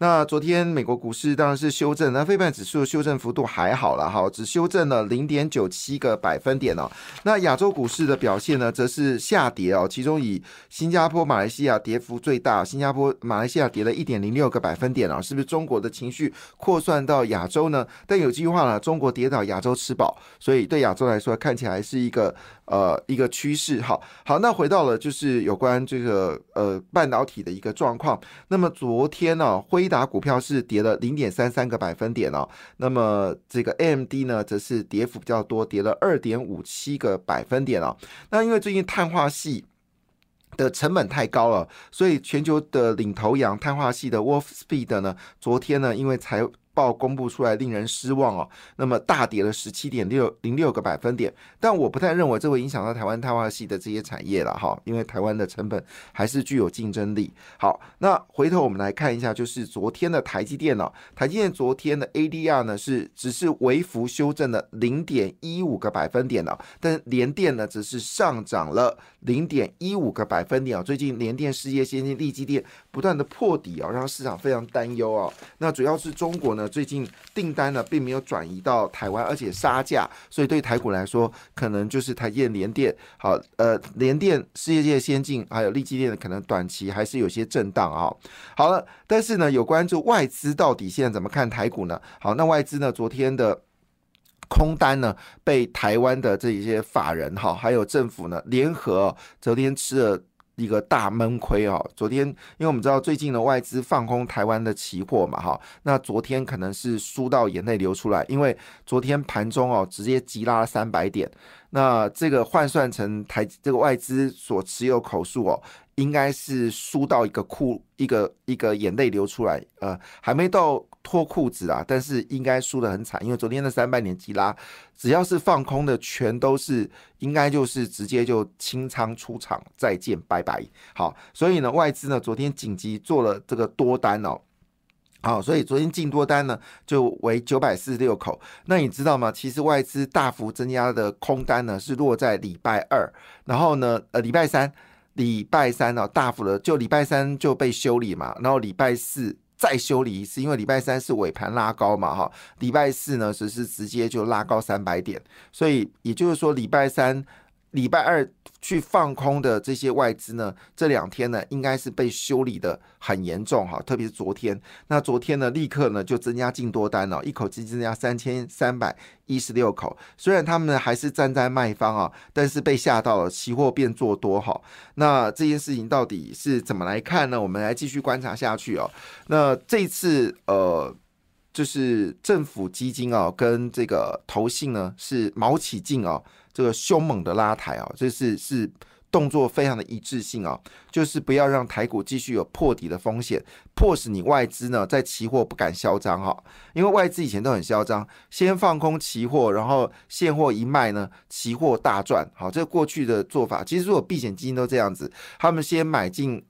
那昨天美国股市当然是修正，那非半指数修正幅度还好了哈，只修正了零点九七个百分点哦。那亚洲股市的表现呢，则是下跌哦，其中以新加坡、马来西亚跌幅最大，新加坡、马来西亚跌了一点零六个百分点啊，是不是中国的情绪扩散到亚洲呢？但有句话呢，中国跌倒，亚洲吃饱，所以对亚洲来说看起来是一个呃一个趋势。好，好，那回到了就是有关这个呃半导体的一个状况。那么昨天呢，辉达股票是跌了零点三三个百分点哦，那么这个 AMD 呢，则是跌幅比较多，跌了二点五七个百分点哦。那因为最近碳化系的成本太高了，所以全球的领头羊碳化系的 Wolfspeed 呢，昨天呢，因为财报公布出来令人失望哦，那么大跌了十七点六零六个百分点，但我不太认为这会影响到台湾碳化系的这些产业了哈，因为台湾的成本还是具有竞争力。好，那回头我们来看一下，就是昨天的台积电哦，台积电昨天的 ADR 呢是只是微幅修正了零点一五个百分点哦，但联电呢只是上涨了零点一五个百分点哦。最近联电、世界先进、力积电不断的破底哦，让市场非常担忧哦。那主要是中国呢。最近订单呢并没有转移到台湾，而且杀价，所以对台股来说，可能就是台积电、联电，好，呃，联电、世界界先进，还有力积电的可能短期还是有些震荡啊。好了，但是呢，有关注外资到底现在怎么看台股呢？好，那外资呢，昨天的空单呢，被台湾的这一些法人哈，还有政府呢联合昨天吃了。一个大闷亏哦。昨天因为我们知道最近的外资放空台湾的期货嘛，哈，那昨天可能是输到眼泪流出来，因为昨天盘中哦直接急拉三百点，那这个换算成台这个外资所持有口数哦，应该是输到一个哭一个一个眼泪流出来，呃，还没到。脱裤子啊！但是应该输得很惨，因为昨天的三百年急拉，只要是放空的，全都是应该就是直接就清仓出场，再见，拜拜。好，所以呢，外资呢昨天紧急做了这个多单哦，好，所以昨天进多单呢就为九百四十六口。那你知道吗？其实外资大幅增加的空单呢是落在礼拜二，然后呢，呃，礼拜三，礼拜三呢大幅的就礼拜三就被修理嘛，然后礼拜四。再修理一次，因为礼拜三是尾盘拉高嘛，哈，礼拜四呢只是直接就拉高三百点，所以也就是说礼拜三。礼拜二去放空的这些外资呢，这两天呢应该是被修理的很严重哈，特别是昨天。那昨天呢，立刻呢就增加进多单了，一口气增加三千三百一十六口。虽然他们还是站在卖方啊，但是被吓到了，期货变做多哈。那这件事情到底是怎么来看呢？我们来继续观察下去哦。那这次呃，就是政府基金啊，跟这个投信呢是毛起劲哦。这个凶猛的拉抬啊，这是是动作非常的一致性啊，就是不要让台股继续有破底的风险，迫使你外资呢在期货不敢嚣张哈，因为外资以前都很嚣张，先放空期货，然后现货一卖呢，期货大赚。好，这过去的做法，其实如果避险基金都这样子，他们先买进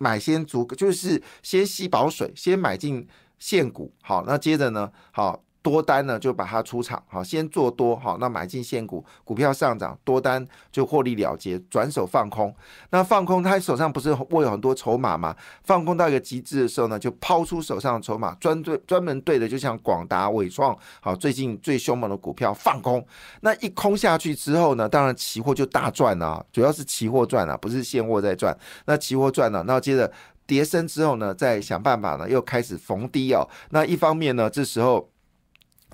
买先足，就是先吸饱水，先买进现股，好，那接着呢，好。多单呢就把它出场，好，先做多，好，那买进现股，股票上涨，多单就获利了结，转手放空。那放空他手上不是握有很多筹码吗？放空到一个极致的时候呢，就抛出手上的筹码，专对专门对的，就像广达、伟创，好，最近最凶猛的股票放空。那一空下去之后呢，当然期货就大赚了，主要是期货赚了，不是现货在赚。那期货赚了，那接着跌升之后呢，再想办法呢，又开始逢低哦。那一方面呢，这时候。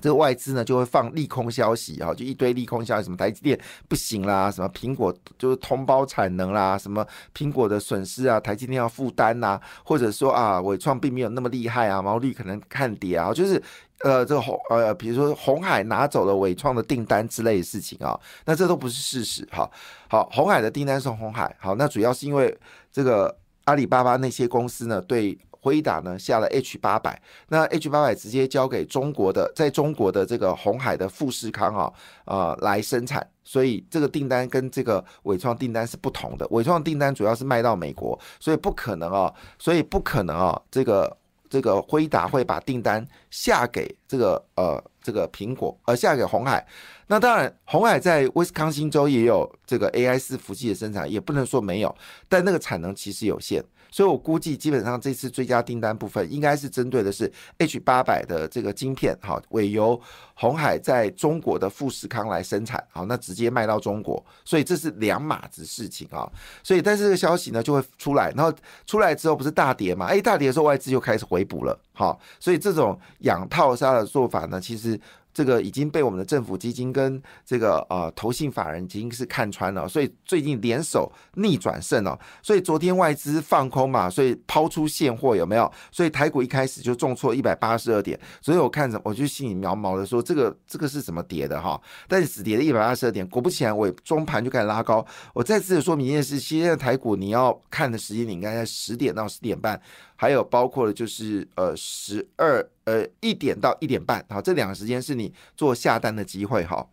这个外资呢就会放利空消息啊，就一堆利空消息，什么台积电不行啦，什么苹果就是通包产能啦，什么苹果的损失啊，台积电要负担呐，或者说啊，伟创并没有那么厉害啊，毛利可能看跌啊，就是呃这个红呃，比如说红海拿走了伟创的订单之类的事情啊，那这都不是事实哈。好，红海的订单是红海，好，那主要是因为这个阿里巴巴那些公司呢对。辉达呢下了 H 八百，那 H 八百直接交给中国的，在中国的这个红海的富士康啊，呃来生产，所以这个订单跟这个伟创订单是不同的。伟创订单主要是卖到美国，所以不可能啊，所以不可能啊，这个这个辉达会把订单下给这个呃这个苹果，呃下给红海。那当然，红海在威斯康星州也有这个 AI 四服务器的生产，也不能说没有，但那个产能其实有限。所以我估计，基本上这次追加订单部分应该是针对的是 H 八百的这个晶片，好，委由红海在中国的富士康来生产，好，那直接卖到中国，所以这是两码子事情啊。所以，但是这个消息呢就会出来，然后出来之后不是大跌嘛？哎，大跌的时候外资就开始回补了，好，所以这种养套杀的做法呢，其实。这个已经被我们的政府基金跟这个呃投信法人已经是看穿了，所以最近联手逆转胜哦。所以昨天外资放空嘛，所以抛出现货有没有？所以台股一开始就重挫一百八十二点，所以我看着我就心里苗毛的说，这个这个是怎么跌的哈？但是只跌了一百八十二点，果不其然，我也中盘就开始拉高。我再次的说明一件事，现在台股你要看的时间，你应该在十点到十点半。还有包括的就是呃十二呃一点到一点半，好，这两个时间是你做下单的机会哈。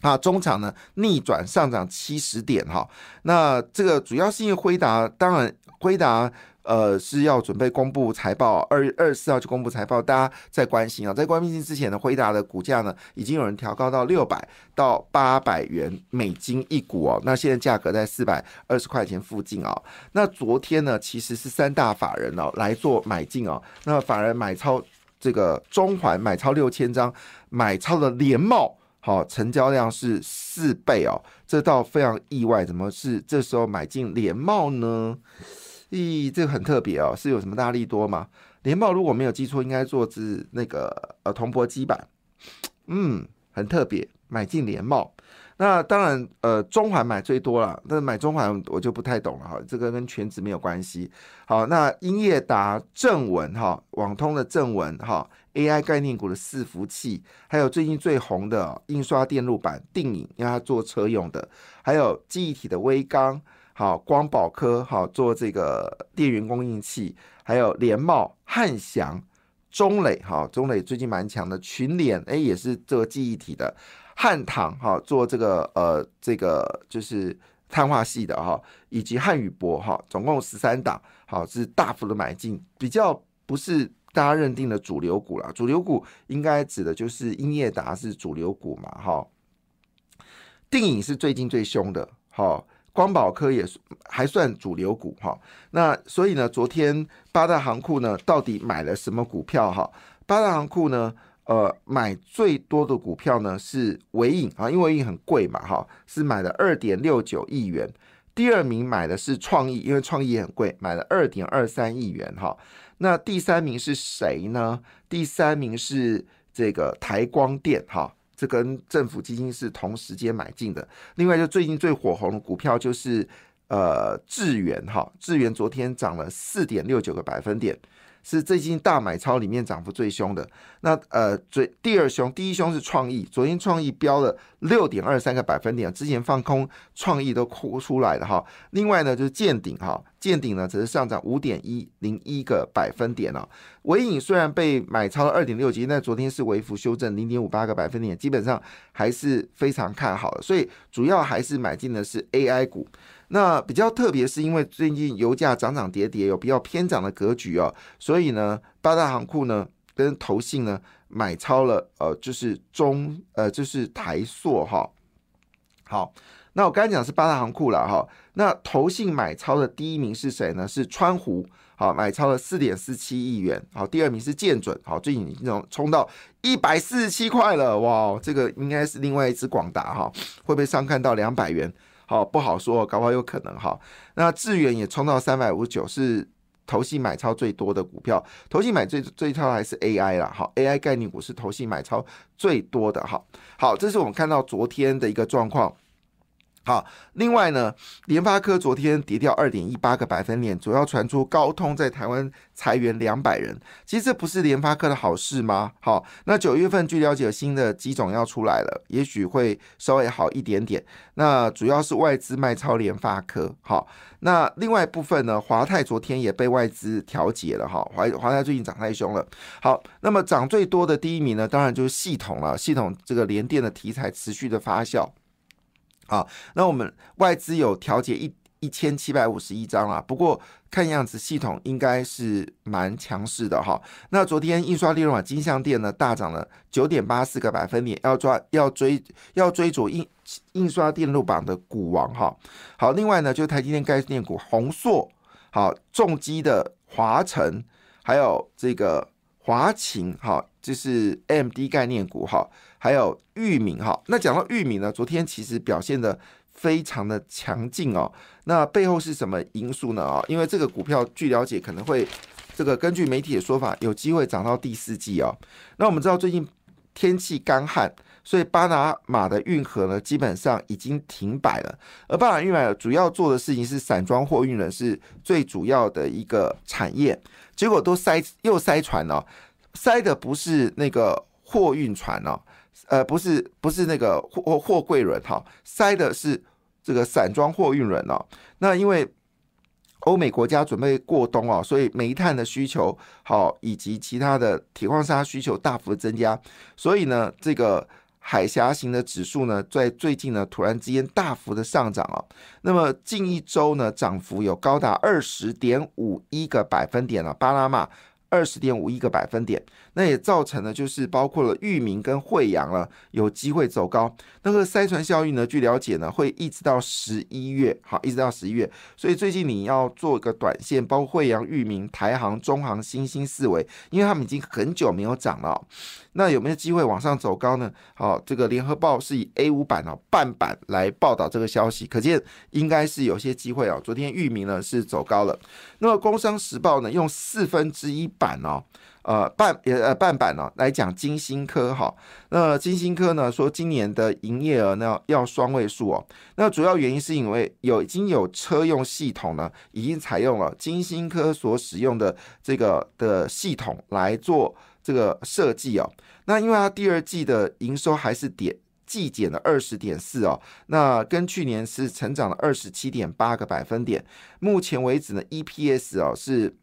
啊，中场呢逆转上涨七十点哈，那这个主要是因为辉达，当然辉达。呃，是要准备公布财报，二月二十四号就公布财报，大家在关心啊，在关心之前呢，辉达的股价呢，已经有人调高到六百到八百元美金一股哦，那现在价格在四百二十块钱附近啊。那昨天呢，其实是三大法人哦来做买进哦，那法人买超这个中环买超六千张，买超的联茂，好，成交量是四倍哦，这倒非常意外，怎么是这时候买进联茂呢？咦，这个很特别哦，是有什么大力多吗？联茂如果没有记错，应该做自那个呃铜箔基板，嗯，很特别，买进联茂。那当然，呃，中环买最多了，但是买中环我就不太懂了哈，这个跟全职没有关系。好，那英业达、正文哈，网通的正文哈，AI 概念股的伺服器，还有最近最红的印刷电路板定影，因为它做车用的，还有记忆体的微刚。好，光宝科好做这个电源供应器，还有联茂、汉翔、中磊哈，中磊最近蛮强的，群联哎也是这个记忆体的，汉唐哈做这个呃这个就是碳化系的哈，以及汉语博哈，总共十三档，好是大幅的买进，比较不是大家认定的主流股啦，主流股应该指的就是英业达是主流股嘛哈，定影是最近最凶的哈。光宝科也还算主流股哈，那所以呢，昨天八大行库呢到底买了什么股票哈？八大行库呢，呃，买最多的股票呢是伟影啊，因为伟影很贵嘛哈，是买了二点六九亿元。第二名买的是创意，因为创意也很贵，买了二点二三亿元哈。那第三名是谁呢？第三名是这个台光电哈。是跟政府基金是同时间买进的。另外，就最近最火红的股票就是呃智源哈，智源昨天涨了四点六九个百分点。是最近大买超里面涨幅最凶的。那呃，最第二凶，第一凶是创意，昨天创意飙了六点二三个百分点，之前放空创意都哭出来了哈。另外呢，就是见顶哈，见顶呢只是上涨五点一零一个百分点哦。尾影虽然被买超了二点六级，但昨天是微幅修正零点五八个百分点，基本上还是非常看好的。所以主要还是买进的是 AI 股。那比较特别，是因为最近油价涨涨跌跌，有比较偏涨的格局哦，所以呢，八大行库呢跟投信呢买超了，呃，就是中，呃，就是台塑哈。好，那我刚才讲是八大行库了哈，那投信买超的第一名是谁呢？是川湖，好，买超了四点四七亿元，好，第二名是建准，好，最近已经冲到一百四十七块了，哇，这个应该是另外一只广达哈，会不会上看到两百元？好不好说，搞不好有可能哈。那智远也冲到三百五十九，是投信买超最多的股票。投信买最最超还是 AI 啦，好，AI 概念股是投信买超最多的哈。好，这是我们看到昨天的一个状况。好，另外呢，联发科昨天跌掉二点一八个百分点，主要传出高通在台湾裁员两百人。其实这不是联发科的好事吗？好，那九月份据了解新的机种要出来了，也许会稍微好一点点。那主要是外资卖超联发科。好，那另外部分呢，华泰昨天也被外资调节了。哈，华华泰最近涨太凶了。好，那么涨最多的第一名呢，当然就是系统了。系统这个联电的题材持续的发酵。好，那我们外资有调节一一千七百五十一张了，不过看样子系统应该是蛮强势的哈。那昨天印刷利润啊，金相店呢大涨了九点八四个百分点，要抓要追要追逐印印刷电路榜的股王哈。好，另外呢，就台积电概念股宏硕，好重机的华晨，还有这个华擎，好，就是 M D 概念股哈。还有域名哈，那讲到域名呢，昨天其实表现的非常的强劲哦。那背后是什么因素呢？啊，因为这个股票据了解可能会这个根据媒体的说法，有机会涨到第四季哦。那我们知道最近天气干旱，所以巴拿马的运河呢基本上已经停摆了。而巴拿马运河主要做的事情是散装货运呢，是最主要的一个产业，结果都塞又塞船了，塞的不是那个货运船哦。呃，不是，不是那个货货柜轮哈，塞的是这个散装货运轮哦。那因为欧美国家准备过冬哦，所以煤炭的需求好，以及其他的铁矿砂需求大幅增加，所以呢，这个海峡型的指数呢，在最近呢，突然之间大幅的上涨哦。那么近一周呢，涨幅有高达二十点五一个百分点了，巴拿马。二十点五亿个百分点，那也造成了就是包括了域名跟惠阳了有机会走高。那个塞船效应呢，据了解呢，会一直到十一月，好，一直到十一月。所以最近你要做一个短线，包括惠阳、域名、台航、中航、新兴四维，因为他们已经很久没有涨了。那有没有机会往上走高呢？好，这个联合报是以 A 五版哦半版来报道这个消息，可见应该是有些机会哦。昨天域名呢是走高了，那么工商时报呢用四分之一。版哦，呃半也呃半版哦，来讲金星科哈。那金星科呢说今年的营业额呢要双位数哦。那主要原因是因为有已经有车用系统呢，已经采用了金星科所使用的这个的系统来做这个设计哦。那因为它第二季的营收还是点季减了二十点四哦，那跟去年是成长了二十七点八个百分点。目前为止呢，EPS 哦是。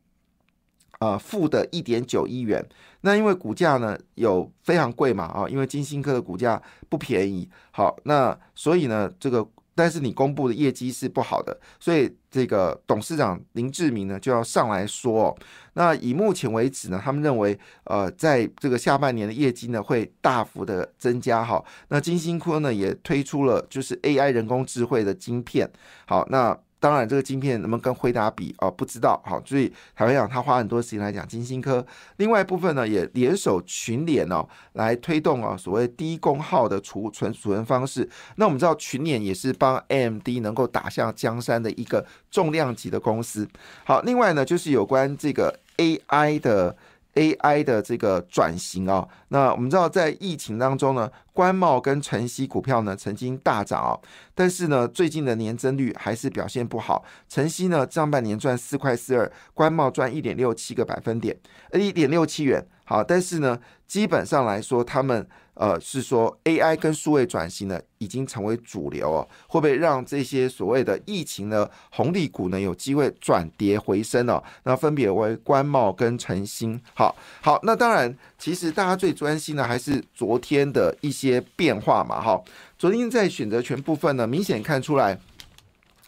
呃，负的一点九亿元，那因为股价呢有非常贵嘛，啊，因为金星科的股价不便宜，好，那所以呢，这个但是你公布的业绩是不好的，所以这个董事长林志明呢就要上来说，那以目前为止呢，他们认为，呃，在这个下半年的业绩呢会大幅的增加，哈，那金星科呢也推出了就是 AI 人工智慧的晶片，好，那。当然，这个晶片能不能跟辉达比哦？不知道。好，所以台湾讲他花很多时间来讲金星科。另外一部分呢，也联手群联哦，来推动啊所谓低功耗的储存储存方式。那我们知道群联也是帮 AMD 能够打向江山的一个重量级的公司。好，另外呢，就是有关这个 AI 的。AI 的这个转型啊，那我们知道在疫情当中呢，官贸跟晨曦股票呢曾经大涨哦，但是呢最近的年增率还是表现不好。晨曦呢上半年赚四块四二，官贸赚一点六七个百分点，呃一点六七元。好，但是呢，基本上来说，他们呃是说 AI 跟数位转型呢已经成为主流哦，会不会让这些所谓的疫情的红利股呢有机会转跌回升哦？那分别为官茂跟晨星。好，好，那当然，其实大家最专心的还是昨天的一些些变化嘛。哈，昨天在选择权部分呢，明显看出来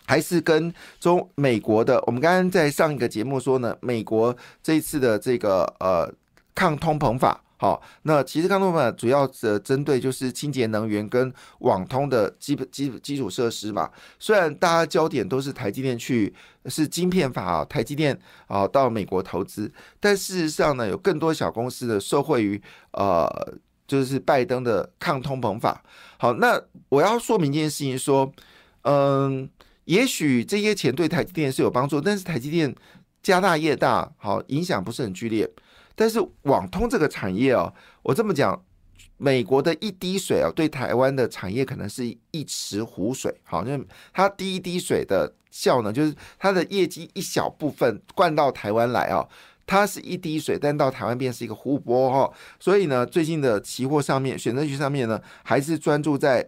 还是跟中美国的，我们刚刚在上一个节目说呢，美国这一次的这个呃。抗通膨法，好，那其实抗通膨法主要的针对就是清洁能源跟网通的基本基基础设施嘛。虽然大家焦点都是台积电去是晶片法啊，台积电啊到美国投资，但事实上呢，有更多小公司的受惠于呃，就是拜登的抗通膨法。好，那我要说明一件事情，说，嗯，也许这些钱对台积电是有帮助，但是台积电家大业大，好，影响不是很剧烈。但是网通这个产业哦，我这么讲，美国的一滴水哦，对台湾的产业可能是一池湖水。好，那它滴一滴水的效能，就是它的业绩一小部分灌到台湾来哦，它是一滴水，但到台湾变是一个湖泊哈。所以呢，最近的期货上面、选择权上面呢，还是专注在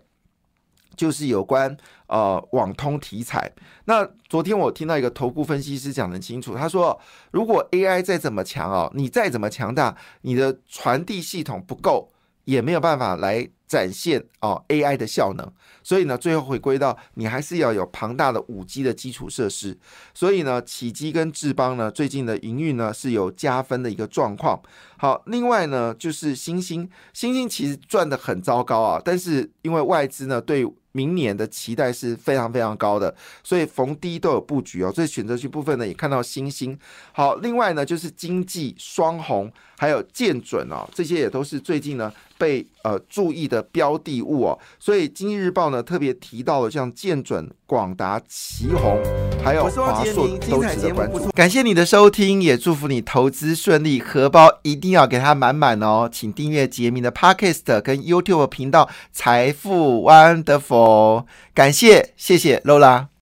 就是有关呃网通题材。那昨天我听到一个头部分析师讲得清楚，他说，如果 AI 再怎么强哦，你再怎么强大，你的传递系统不够。也没有办法来展现哦 AI 的效能，所以呢，最后回归到你还是要有庞大的五 G 的基础设施。所以呢，启基跟智邦呢，最近的营运呢是有加分的一个状况。好，另外呢就是星星，星星其实赚的很糟糕啊，但是因为外资呢对明年的期待是非常非常高的，所以逢低都有布局哦。所以选择区部分呢也看到星星。好，另外呢就是经济双红，还有建准哦，这些也都是最近呢。被呃注意的标的物哦，所以经济日报呢特别提到了像建准、广达、旗宏，还有华硕都值得关注。感谢你的收听，也祝福你投资顺利，荷包一定要给它满满哦。请订阅杰明的 Podcast 跟 YouTube 频道财富 Wonderful，感谢谢谢 Lola。